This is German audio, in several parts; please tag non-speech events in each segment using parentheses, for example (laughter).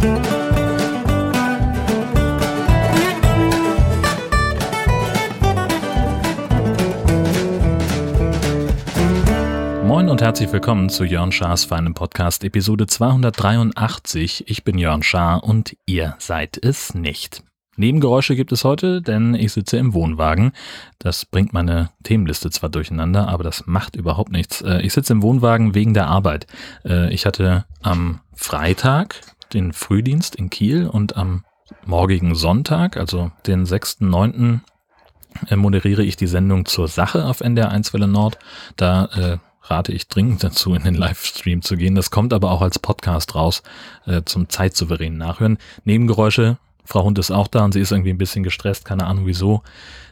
Moin und herzlich willkommen zu Jörn Schars feinem Podcast Episode 283. Ich bin Jörn Schaar und ihr seid es nicht. Nebengeräusche gibt es heute, denn ich sitze im Wohnwagen. Das bringt meine Themenliste zwar durcheinander, aber das macht überhaupt nichts. Äh, ich sitze im Wohnwagen wegen der Arbeit. Äh, ich hatte am Freitag den Frühdienst in Kiel und am morgigen Sonntag, also den 6.9., äh, moderiere ich die Sendung zur Sache auf NDR 1 Welle Nord. Da äh, rate ich dringend dazu, in den Livestream zu gehen. Das kommt aber auch als Podcast raus äh, zum zeitsouveränen Nachhören. Nebengeräusche, Frau Hund ist auch da und sie ist irgendwie ein bisschen gestresst, keine Ahnung wieso.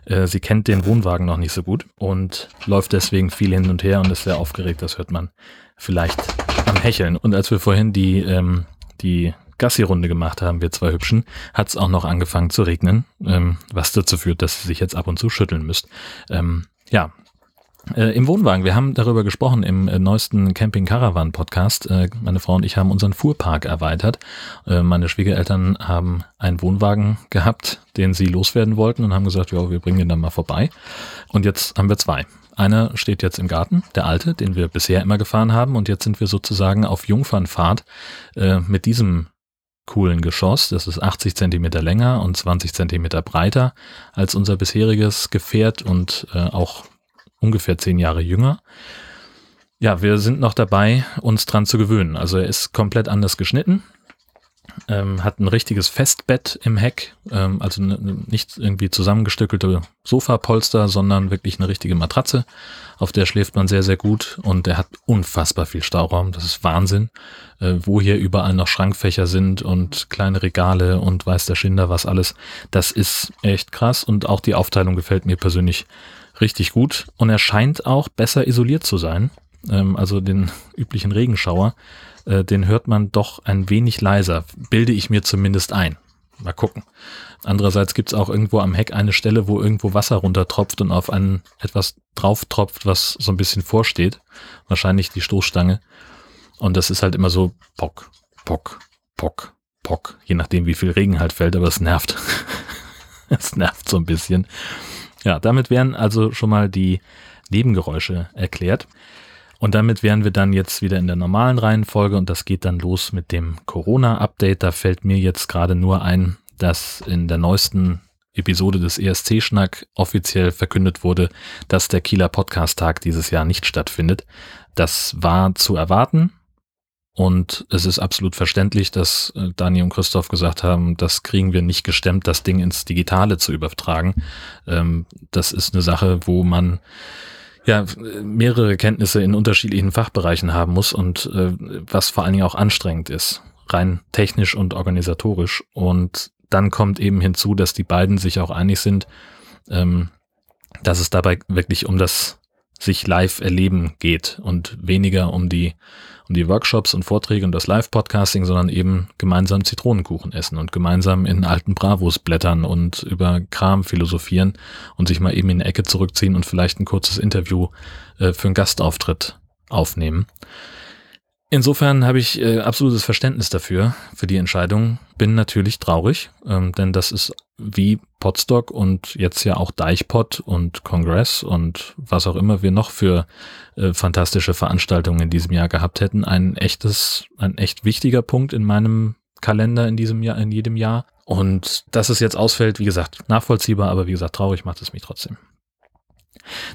Äh, sie kennt den Wohnwagen noch nicht so gut und läuft deswegen viel hin und her und ist sehr aufgeregt. Das hört man vielleicht am Hecheln. Und als wir vorhin die, ähm, die Gassi-Runde gemacht haben, wir zwei Hübschen, hat es auch noch angefangen zu regnen, ähm, was dazu führt, dass sie sich jetzt ab und zu schütteln müsst. Ähm, ja, äh, Im Wohnwagen, wir haben darüber gesprochen im äh, neuesten Camping Caravan Podcast. Äh, meine Frau und ich haben unseren Fuhrpark erweitert. Äh, meine Schwiegereltern haben einen Wohnwagen gehabt, den sie loswerden wollten und haben gesagt, ja, wir bringen den dann mal vorbei. Und jetzt haben wir zwei. Einer steht jetzt im Garten, der alte, den wir bisher immer gefahren haben. Und jetzt sind wir sozusagen auf Jungfernfahrt äh, mit diesem coolen Geschoss. Das ist 80 Zentimeter länger und 20 Zentimeter breiter als unser bisheriges Gefährt und äh, auch ungefähr zehn Jahre jünger. Ja, wir sind noch dabei, uns dran zu gewöhnen. Also er ist komplett anders geschnitten, ähm, hat ein richtiges Festbett im Heck, ähm, also ne, ne, nicht irgendwie zusammengestückelte Sofapolster, sondern wirklich eine richtige Matratze, auf der schläft man sehr, sehr gut und er hat unfassbar viel Stauraum, das ist Wahnsinn, äh, wo hier überall noch Schrankfächer sind und kleine Regale und weiß der Schinder was alles, das ist echt krass und auch die Aufteilung gefällt mir persönlich richtig gut und er scheint auch besser isoliert zu sein. Ähm, also den (laughs) üblichen Regenschauer, äh, den hört man doch ein wenig leiser, bilde ich mir zumindest ein. Mal gucken. Andererseits gibt es auch irgendwo am Heck eine Stelle, wo irgendwo Wasser runtertropft und auf ein etwas drauf tropft, was so ein bisschen vorsteht. Wahrscheinlich die Stoßstange. Und das ist halt immer so Pock, Pock, Pock, Pock. Je nachdem, wie viel Regen halt fällt, aber es nervt. (laughs) es nervt so ein bisschen. Ja, damit wären also schon mal die Nebengeräusche erklärt. Und damit wären wir dann jetzt wieder in der normalen Reihenfolge und das geht dann los mit dem Corona-Update. Da fällt mir jetzt gerade nur ein, dass in der neuesten Episode des ESC-Schnack offiziell verkündet wurde, dass der Kieler Podcast-Tag dieses Jahr nicht stattfindet. Das war zu erwarten. Und es ist absolut verständlich, dass äh, Dani und Christoph gesagt haben, das kriegen wir nicht gestemmt, das Ding ins Digitale zu übertragen. Ähm, das ist eine Sache, wo man ja mehrere Kenntnisse in unterschiedlichen Fachbereichen haben muss und äh, was vor allen Dingen auch anstrengend ist, rein technisch und organisatorisch. Und dann kommt eben hinzu, dass die beiden sich auch einig sind, ähm, dass es dabei wirklich um das sich live erleben geht und weniger um die um die Workshops und Vorträge und das Live-Podcasting, sondern eben gemeinsam Zitronenkuchen essen und gemeinsam in alten Bravos blättern und über Kram philosophieren und sich mal eben in eine Ecke zurückziehen und vielleicht ein kurzes Interview äh, für einen Gastauftritt aufnehmen. Insofern habe ich äh, absolutes Verständnis dafür, für die Entscheidung. Bin natürlich traurig, ähm, denn das ist wie Podstock und jetzt ja auch Deichpod und Kongress und was auch immer wir noch für äh, fantastische Veranstaltungen in diesem Jahr gehabt hätten, ein echtes, ein echt wichtiger Punkt in meinem Kalender in diesem Jahr, in jedem Jahr. Und dass es jetzt ausfällt, wie gesagt, nachvollziehbar, aber wie gesagt, traurig macht es mich trotzdem.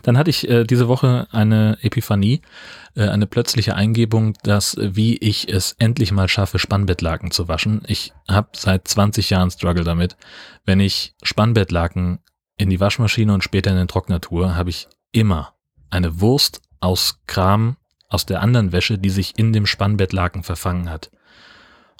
Dann hatte ich äh, diese Woche eine Epiphanie, äh, eine plötzliche Eingebung, dass äh, wie ich es endlich mal schaffe, Spannbettlaken zu waschen. Ich habe seit 20 Jahren Struggle damit. Wenn ich Spannbettlaken in die Waschmaschine und später in den Trockner tue, habe ich immer eine Wurst aus Kram aus der anderen Wäsche, die sich in dem Spannbettlaken verfangen hat.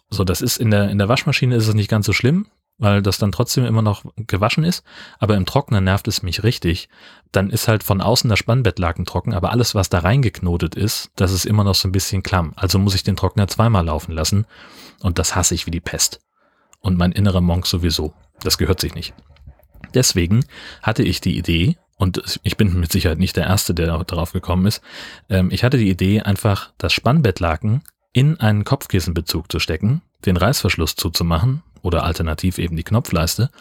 So, das ist in der, in der Waschmaschine ist es nicht ganz so schlimm weil das dann trotzdem immer noch gewaschen ist, aber im Trocknen nervt es mich richtig. Dann ist halt von außen der Spannbettlaken trocken, aber alles, was da reingeknotet ist, das ist immer noch so ein bisschen klamm. Also muss ich den Trockner zweimal laufen lassen und das hasse ich wie die Pest. Und mein innerer Monk sowieso. Das gehört sich nicht. Deswegen hatte ich die Idee, und ich bin mit Sicherheit nicht der Erste, der darauf gekommen ist, ähm, ich hatte die Idee, einfach das Spannbettlaken in einen Kopfkissenbezug zu stecken, den Reißverschluss zuzumachen oder alternativ eben die Knopfleiste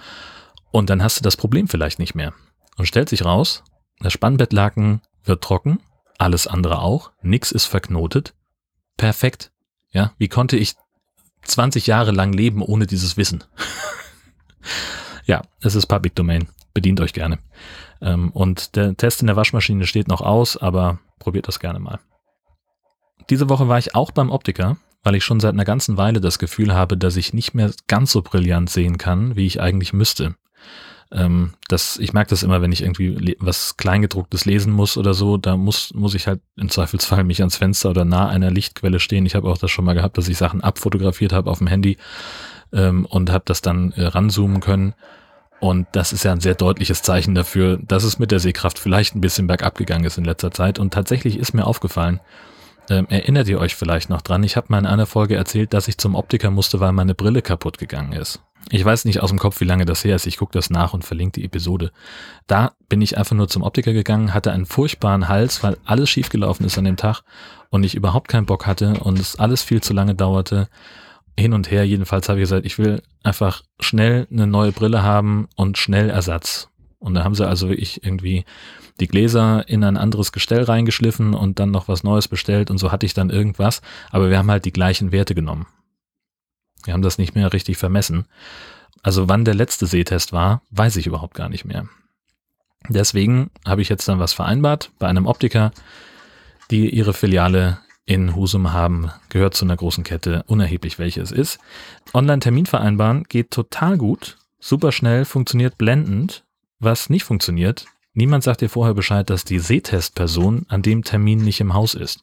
und dann hast du das Problem vielleicht nicht mehr. Und stellt sich raus, das Spannbettlaken wird trocken, alles andere auch, nix ist verknotet. Perfekt. Ja, wie konnte ich 20 Jahre lang leben ohne dieses Wissen? (laughs) ja, es ist Public Domain. Bedient euch gerne. Ähm, und der Test in der Waschmaschine steht noch aus, aber probiert das gerne mal. Diese Woche war ich auch beim Optiker, weil ich schon seit einer ganzen Weile das Gefühl habe, dass ich nicht mehr ganz so brillant sehen kann, wie ich eigentlich müsste. Ähm, das, ich merke das immer, wenn ich irgendwie was Kleingedrucktes lesen muss oder so, da muss, muss ich halt im Zweifelsfall mich ans Fenster oder nah einer Lichtquelle stehen. Ich habe auch das schon mal gehabt, dass ich Sachen abfotografiert habe auf dem Handy ähm, und habe das dann äh, ranzoomen können. Und das ist ja ein sehr deutliches Zeichen dafür, dass es mit der Sehkraft vielleicht ein bisschen bergab gegangen ist in letzter Zeit. Und tatsächlich ist mir aufgefallen, ähm, erinnert ihr euch vielleicht noch dran, ich habe mal in einer Folge erzählt, dass ich zum Optiker musste, weil meine Brille kaputt gegangen ist. Ich weiß nicht aus dem Kopf, wie lange das her ist. Ich gucke das nach und verlinke die Episode. Da bin ich einfach nur zum Optiker gegangen, hatte einen furchtbaren Hals, weil alles schiefgelaufen ist an dem Tag und ich überhaupt keinen Bock hatte und es alles viel zu lange dauerte. Hin und her, jedenfalls habe ich gesagt, ich will einfach schnell eine neue Brille haben und schnell Ersatz. Und da haben sie also wirklich irgendwie die Gläser in ein anderes Gestell reingeschliffen und dann noch was Neues bestellt und so hatte ich dann irgendwas. Aber wir haben halt die gleichen Werte genommen. Wir haben das nicht mehr richtig vermessen. Also wann der letzte Sehtest war, weiß ich überhaupt gar nicht mehr. Deswegen habe ich jetzt dann was vereinbart bei einem Optiker, die ihre Filiale in Husum haben, gehört zu einer großen Kette, unerheblich welche es ist. Online-Termin vereinbaren geht total gut, super schnell, funktioniert blendend. Was nicht funktioniert, niemand sagt dir vorher Bescheid, dass die Sehtestperson an dem Termin nicht im Haus ist.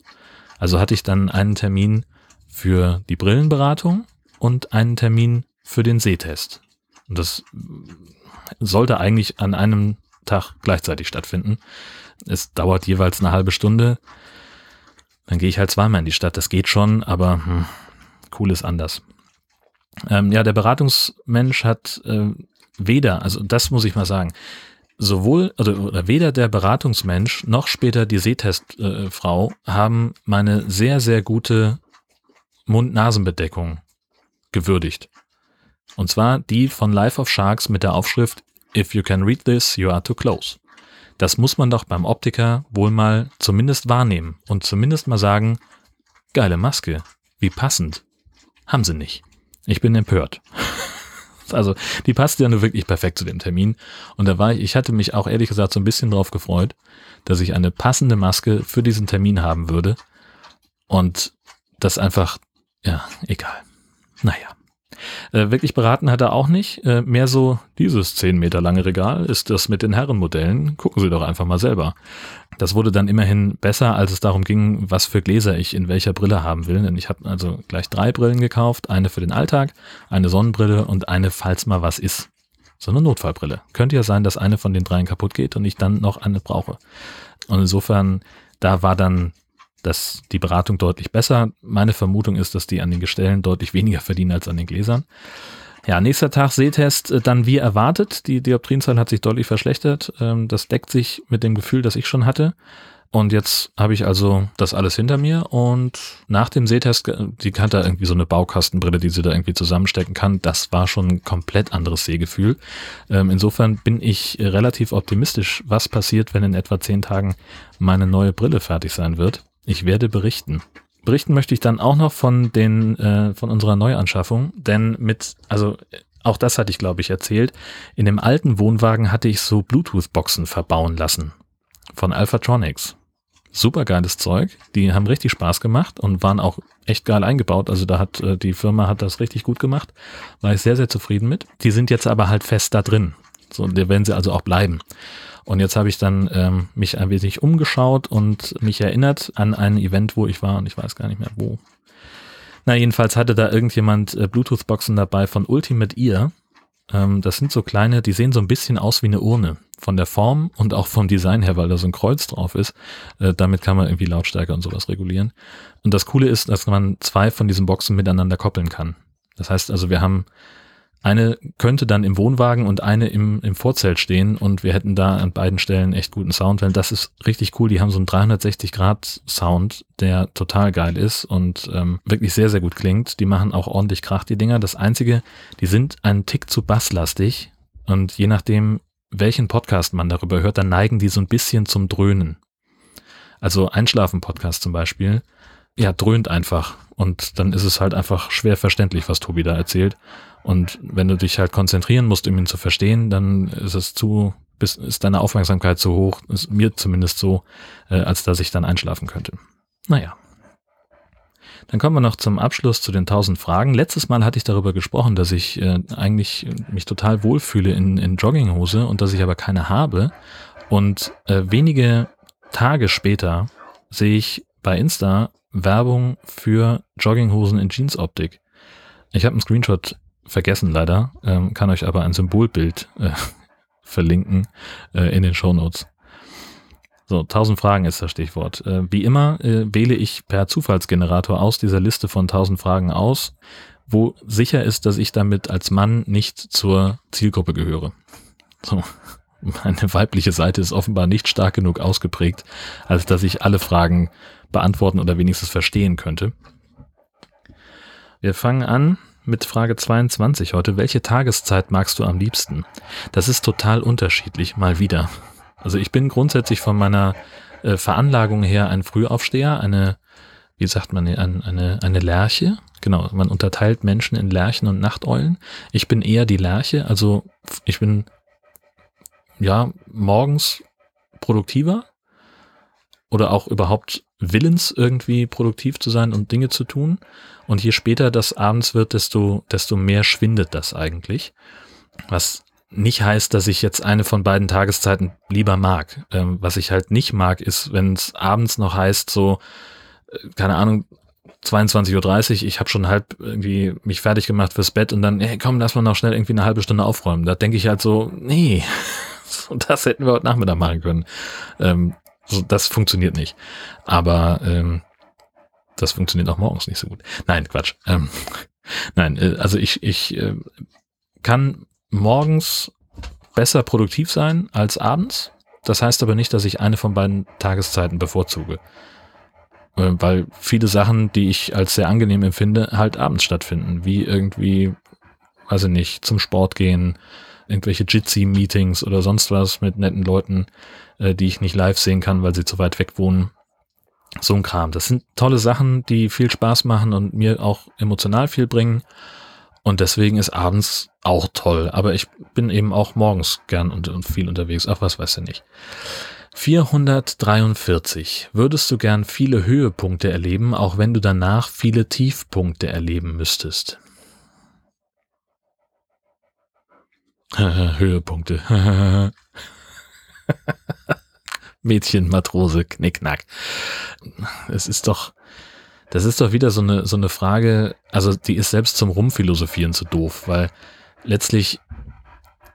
Also hatte ich dann einen Termin für die Brillenberatung und einen Termin für den Sehtest. Und das sollte eigentlich an einem Tag gleichzeitig stattfinden. Es dauert jeweils eine halbe Stunde. Dann gehe ich halt zweimal in die Stadt. Das geht schon, aber hm, cool ist anders. Ähm, ja, der Beratungsmensch hat äh, weder, also das muss ich mal sagen, sowohl, also weder der Beratungsmensch noch später die Sehtestfrau äh, haben meine sehr, sehr gute Mund-Nasen-Bedeckung gewürdigt. Und zwar die von Life of Sharks mit der Aufschrift If you can read this, you are too close. Das muss man doch beim Optiker wohl mal zumindest wahrnehmen und zumindest mal sagen, geile Maske, wie passend. Haben sie nicht. Ich bin empört. Also, die passte ja nur wirklich perfekt zu dem Termin. Und da war ich, ich hatte mich auch ehrlich gesagt so ein bisschen drauf gefreut, dass ich eine passende Maske für diesen Termin haben würde. Und das einfach, ja, egal. Naja. Äh, wirklich beraten hat er auch nicht. Äh, mehr so, dieses 10 Meter lange Regal ist das mit den Herrenmodellen. Gucken Sie doch einfach mal selber. Das wurde dann immerhin besser, als es darum ging, was für Gläser ich in welcher Brille haben will. Denn ich habe also gleich drei Brillen gekauft. Eine für den Alltag, eine Sonnenbrille und eine, falls mal was ist. So eine Notfallbrille. Könnte ja sein, dass eine von den dreien kaputt geht und ich dann noch eine brauche. Und insofern, da war dann dass die Beratung deutlich besser. Meine Vermutung ist, dass die an den Gestellen deutlich weniger verdienen als an den Gläsern. Ja, nächster Tag Sehtest, äh, dann wie erwartet. Die Dioptrienzahl hat sich deutlich verschlechtert. Ähm, das deckt sich mit dem Gefühl, das ich schon hatte. Und jetzt habe ich also das alles hinter mir und nach dem Sehtest, äh, die hat da irgendwie so eine Baukastenbrille, die sie da irgendwie zusammenstecken kann. Das war schon ein komplett anderes Sehgefühl. Ähm, insofern bin ich relativ optimistisch, was passiert, wenn in etwa zehn Tagen meine neue Brille fertig sein wird. Ich werde berichten. Berichten möchte ich dann auch noch von den äh, von unserer Neuanschaffung, denn mit also auch das hatte ich glaube ich erzählt. In dem alten Wohnwagen hatte ich so Bluetooth-Boxen verbauen lassen von Alphatronics. Super geiles Zeug. Die haben richtig Spaß gemacht und waren auch echt geil eingebaut. Also da hat äh, die Firma hat das richtig gut gemacht. War ich sehr sehr zufrieden mit. Die sind jetzt aber halt fest da drin. So, da werden sie also auch bleiben. Und jetzt habe ich dann ähm, mich ein wenig umgeschaut und mich erinnert an ein Event, wo ich war und ich weiß gar nicht mehr wo. Na, jedenfalls hatte da irgendjemand äh, Bluetooth-Boxen dabei von Ultimate Ear. Ähm, das sind so kleine, die sehen so ein bisschen aus wie eine Urne. Von der Form und auch vom Design her, weil da so ein Kreuz drauf ist. Äh, damit kann man irgendwie Lautstärke und sowas regulieren. Und das Coole ist, dass man zwei von diesen Boxen miteinander koppeln kann. Das heißt also, wir haben Eine könnte dann im Wohnwagen und eine im, im Vorzelt stehen und wir hätten da an beiden Stellen echt guten Sound, weil das ist richtig cool. Die haben so einen 360-Grad-Sound, der total geil ist und ähm, wirklich sehr, sehr gut klingt. Die machen auch ordentlich Krach, die Dinger. Das Einzige, die sind einen Tick zu basslastig und je nachdem, welchen Podcast man darüber hört, dann neigen die so ein bisschen zum Dröhnen. Also Einschlafen-Podcast zum Beispiel, ja, dröhnt einfach und dann ist es halt einfach schwer verständlich, was Tobi da erzählt. Und wenn du dich halt konzentrieren musst, um ihn zu verstehen, dann ist es zu, ist deine Aufmerksamkeit zu hoch, ist mir zumindest so, äh, als dass ich dann einschlafen könnte. Naja. Dann kommen wir noch zum Abschluss zu den 1000 Fragen. Letztes Mal hatte ich darüber gesprochen, dass ich äh, eigentlich mich total wohlfühle in, in Jogginghose und dass ich aber keine habe. Und äh, wenige Tage später sehe ich bei Insta Werbung für Jogginghosen in Jeansoptik. Ich habe einen Screenshot vergessen leider, ähm, kann euch aber ein Symbolbild äh, (laughs) verlinken äh, in den Show Notes. So, 1000 Fragen ist das Stichwort. Äh, wie immer äh, wähle ich per Zufallsgenerator aus dieser Liste von 1000 Fragen aus, wo sicher ist, dass ich damit als Mann nicht zur Zielgruppe gehöre. So. (laughs) Meine weibliche Seite ist offenbar nicht stark genug ausgeprägt, als dass ich alle Fragen beantworten oder wenigstens verstehen könnte. Wir fangen an mit Frage 22 heute. Welche Tageszeit magst du am liebsten? Das ist total unterschiedlich, mal wieder. Also ich bin grundsätzlich von meiner äh, Veranlagung her ein Frühaufsteher, eine, wie sagt man, eine, eine, eine Lerche. Genau, man unterteilt Menschen in Lerchen und Nachteulen. Ich bin eher die Lerche, also ich bin ja morgens produktiver oder auch überhaupt willens, irgendwie produktiv zu sein und Dinge zu tun. Und je später das abends wird, desto, desto mehr schwindet das eigentlich. Was nicht heißt, dass ich jetzt eine von beiden Tageszeiten lieber mag. Ähm, was ich halt nicht mag, ist, wenn es abends noch heißt, so, äh, keine Ahnung, 22.30 Uhr, ich habe schon halb irgendwie mich fertig gemacht fürs Bett und dann, hey, komm, lass mal noch schnell irgendwie eine halbe Stunde aufräumen. Da denke ich halt so, nee, (laughs) das hätten wir heute Nachmittag machen können. Ähm, so, das funktioniert nicht. Aber ähm, das funktioniert auch morgens nicht so gut. Nein, Quatsch. Ähm, (laughs) nein, äh, also ich, ich äh, kann morgens besser produktiv sein als abends. Das heißt aber nicht, dass ich eine von beiden Tageszeiten bevorzuge. Äh, weil viele Sachen, die ich als sehr angenehm empfinde, halt abends stattfinden. Wie irgendwie, weiß ich nicht, zum Sport gehen, irgendwelche Jitsi-Meetings oder sonst was mit netten Leuten, äh, die ich nicht live sehen kann, weil sie zu weit weg wohnen. So ein Kram. Das sind tolle Sachen, die viel Spaß machen und mir auch emotional viel bringen. Und deswegen ist abends auch toll. Aber ich bin eben auch morgens gern und, und viel unterwegs. Ach, was weiß ich nicht. 443. Würdest du gern viele Höhepunkte erleben, auch wenn du danach viele Tiefpunkte erleben müsstest? (laughs) Höhepunkte. (laughs) Mädchen, Matrose, Knickknack. Es ist doch, das ist doch wieder so eine, so eine Frage, also die ist selbst zum Rumphilosophieren zu doof, weil letztlich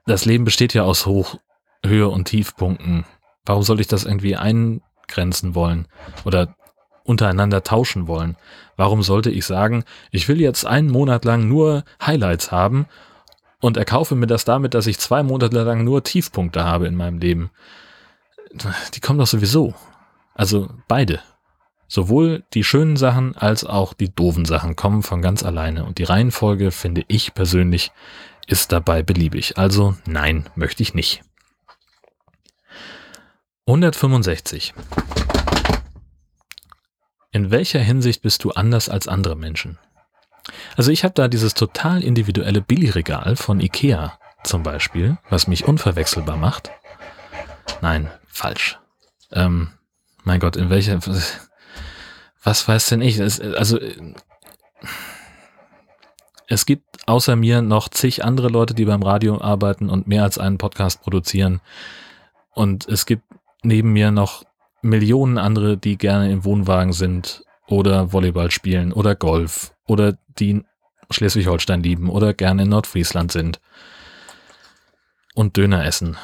das Leben besteht ja aus Hoch, Höhe und Tiefpunkten. Warum soll ich das irgendwie eingrenzen wollen oder untereinander tauschen wollen? Warum sollte ich sagen, ich will jetzt einen Monat lang nur Highlights haben und erkaufe mir das damit, dass ich zwei Monate lang nur Tiefpunkte habe in meinem Leben? die kommen doch sowieso. Also beide. Sowohl die schönen Sachen als auch die doofen Sachen kommen von ganz alleine. Und die Reihenfolge, finde ich persönlich, ist dabei beliebig. Also nein, möchte ich nicht. 165. In welcher Hinsicht bist du anders als andere Menschen? Also ich habe da dieses total individuelle Billigregal von Ikea zum Beispiel, was mich unverwechselbar macht. Nein, falsch. Ähm, mein Gott, in welcher, was weiß denn ich? Es, also, es gibt außer mir noch zig andere Leute, die beim Radio arbeiten und mehr als einen Podcast produzieren. Und es gibt neben mir noch Millionen andere, die gerne im Wohnwagen sind oder Volleyball spielen oder Golf oder die Schleswig-Holstein lieben oder gerne in Nordfriesland sind und Döner essen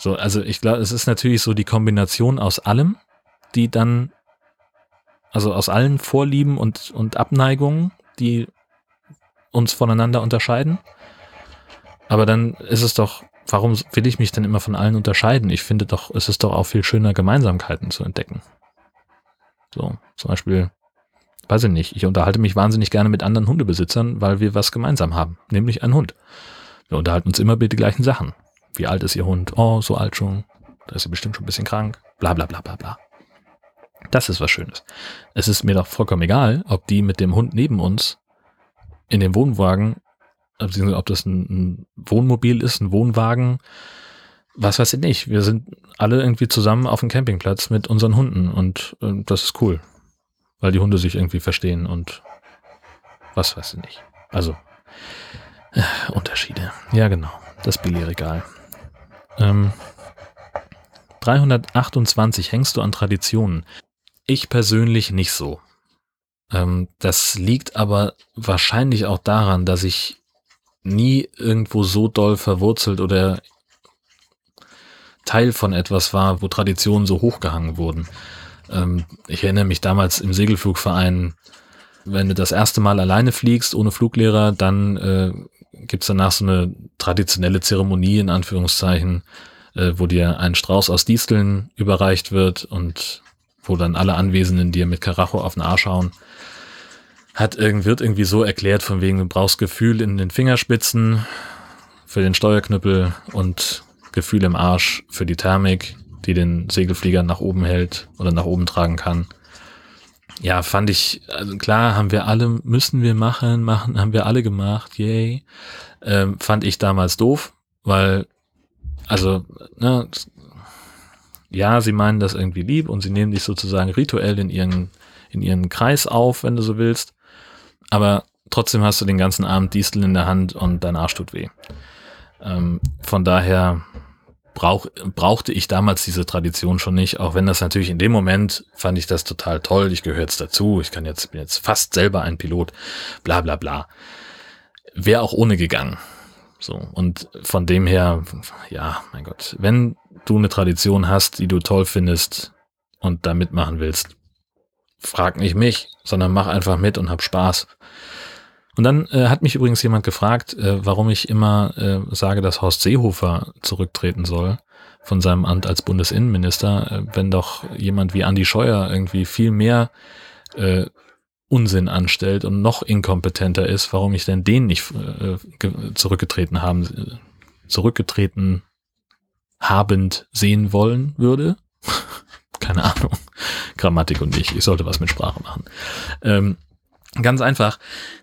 so, also ich glaube, es ist natürlich so die Kombination aus allem, die dann, also aus allen Vorlieben und, und Abneigungen, die uns voneinander unterscheiden. Aber dann ist es doch, warum will ich mich denn immer von allen unterscheiden? Ich finde doch, es ist doch auch viel schöner, Gemeinsamkeiten zu entdecken. So, zum Beispiel, weiß ich nicht, ich unterhalte mich wahnsinnig gerne mit anderen Hundebesitzern, weil wir was gemeinsam haben, nämlich einen Hund. Wir unterhalten uns immer über die gleichen Sachen. Wie alt ist Ihr Hund? Oh, so alt schon. Da ist sie bestimmt schon ein bisschen krank. Bla bla bla bla bla. Das ist was Schönes. Es ist mir doch vollkommen egal, ob die mit dem Hund neben uns in dem Wohnwagen, ob das ein, ein Wohnmobil ist, ein Wohnwagen, was weiß ich nicht. Wir sind alle irgendwie zusammen auf dem Campingplatz mit unseren Hunden und äh, das ist cool, weil die Hunde sich irgendwie verstehen und was weiß ich nicht. Also äh, Unterschiede. Ja, genau. Das Billigregal. Ähm, 328 hängst du an Traditionen. Ich persönlich nicht so. Ähm, das liegt aber wahrscheinlich auch daran, dass ich nie irgendwo so doll verwurzelt oder Teil von etwas war, wo Traditionen so hochgehangen wurden. Ähm, ich erinnere mich damals im Segelflugverein, wenn du das erste Mal alleine fliegst, ohne Fluglehrer, dann äh, gibt es danach so eine traditionelle Zeremonie, in Anführungszeichen, äh, wo dir ein Strauß aus Disteln überreicht wird und wo dann alle Anwesenden dir mit Karacho auf den Arsch hauen. Hat, wird irgendwie so erklärt, von wegen, du brauchst Gefühl in den Fingerspitzen für den Steuerknüppel und Gefühl im Arsch für die Thermik, die den Segelflieger nach oben hält oder nach oben tragen kann. Ja, fand ich, also klar, haben wir alle, müssen wir machen, machen, haben wir alle gemacht, yay. Ähm, fand ich damals doof, weil, also, ne, ja, sie meinen das irgendwie lieb und sie nehmen dich sozusagen rituell in ihren, in ihren Kreis auf, wenn du so willst. Aber trotzdem hast du den ganzen Abend Distel in der Hand und dein Arsch tut weh. Ähm, von daher brauch, brauchte ich damals diese Tradition schon nicht, auch wenn das natürlich in dem Moment fand ich das total toll. Ich gehöre jetzt dazu, ich kann jetzt, bin jetzt fast selber ein Pilot, bla bla bla. Wäre auch ohne gegangen. So, und von dem her, ja, mein Gott, wenn du eine Tradition hast, die du toll findest und da mitmachen willst, frag nicht mich, sondern mach einfach mit und hab Spaß. Und dann äh, hat mich übrigens jemand gefragt, äh, warum ich immer äh, sage, dass Horst Seehofer zurücktreten soll von seinem Amt als Bundesinnenminister, äh, wenn doch jemand wie Andy Scheuer irgendwie viel mehr äh, Unsinn anstellt und noch inkompetenter ist, warum ich denn den nicht äh, zurückgetreten haben, zurückgetreten habend sehen wollen würde. (laughs) Keine Ahnung. Grammatik und ich. Ich sollte was mit Sprache machen. Ähm, Ganz einfach.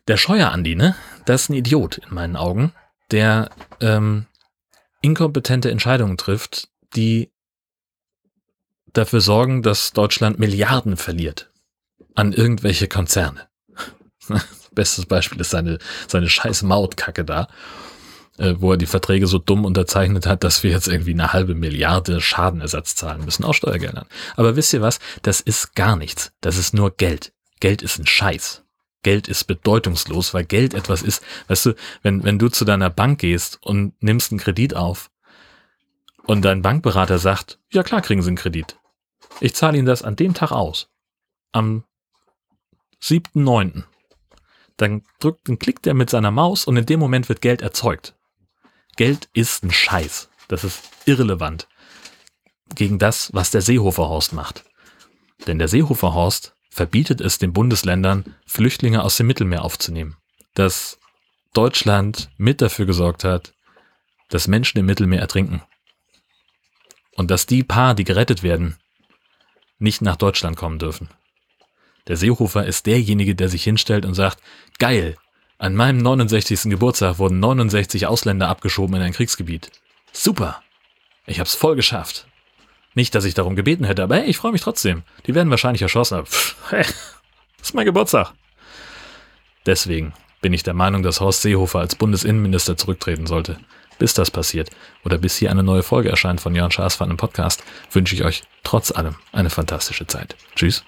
Der Scheuer-Andi, ne? Das ist ein Idiot in meinen Augen, der ähm, inkompetente Entscheidungen trifft, die dafür sorgen, dass Deutschland Milliarden verliert an irgendwelche Konzerne. (laughs) Bestes Beispiel ist seine, seine scheiß Mautkacke da, äh, wo er die Verträge so dumm unterzeichnet hat, dass wir jetzt irgendwie eine halbe Milliarde Schadenersatz zahlen müssen, aus Steuergeldern. Aber wisst ihr was? Das ist gar nichts. Das ist nur Geld. Geld ist ein Scheiß. Geld ist bedeutungslos, weil Geld etwas ist, weißt du, wenn, wenn du zu deiner Bank gehst und nimmst einen Kredit auf und dein Bankberater sagt, ja klar kriegen sie einen Kredit. Ich zahle Ihnen das an dem Tag aus. Am 7.9. Dann drückt, dann klickt er mit seiner Maus und in dem Moment wird Geld erzeugt. Geld ist ein Scheiß. Das ist irrelevant gegen das, was der Seehofer-Horst macht. Denn der Seehofer-Horst verbietet es den Bundesländern, Flüchtlinge aus dem Mittelmeer aufzunehmen. Dass Deutschland mit dafür gesorgt hat, dass Menschen im Mittelmeer ertrinken. Und dass die paar, die gerettet werden, nicht nach Deutschland kommen dürfen. Der Seehofer ist derjenige, der sich hinstellt und sagt, geil, an meinem 69. Geburtstag wurden 69 Ausländer abgeschoben in ein Kriegsgebiet. Super. Ich hab's voll geschafft. Nicht, dass ich darum gebeten hätte, aber hey, ich freue mich trotzdem. Die werden wahrscheinlich erschossen. Pff, (laughs) hey, ist mein Geburtstag. Deswegen bin ich der Meinung, dass Horst Seehofer als Bundesinnenminister zurücktreten sollte. Bis das passiert oder bis hier eine neue Folge erscheint von Jörn Schaas von einem Podcast, wünsche ich euch trotz allem eine fantastische Zeit. Tschüss.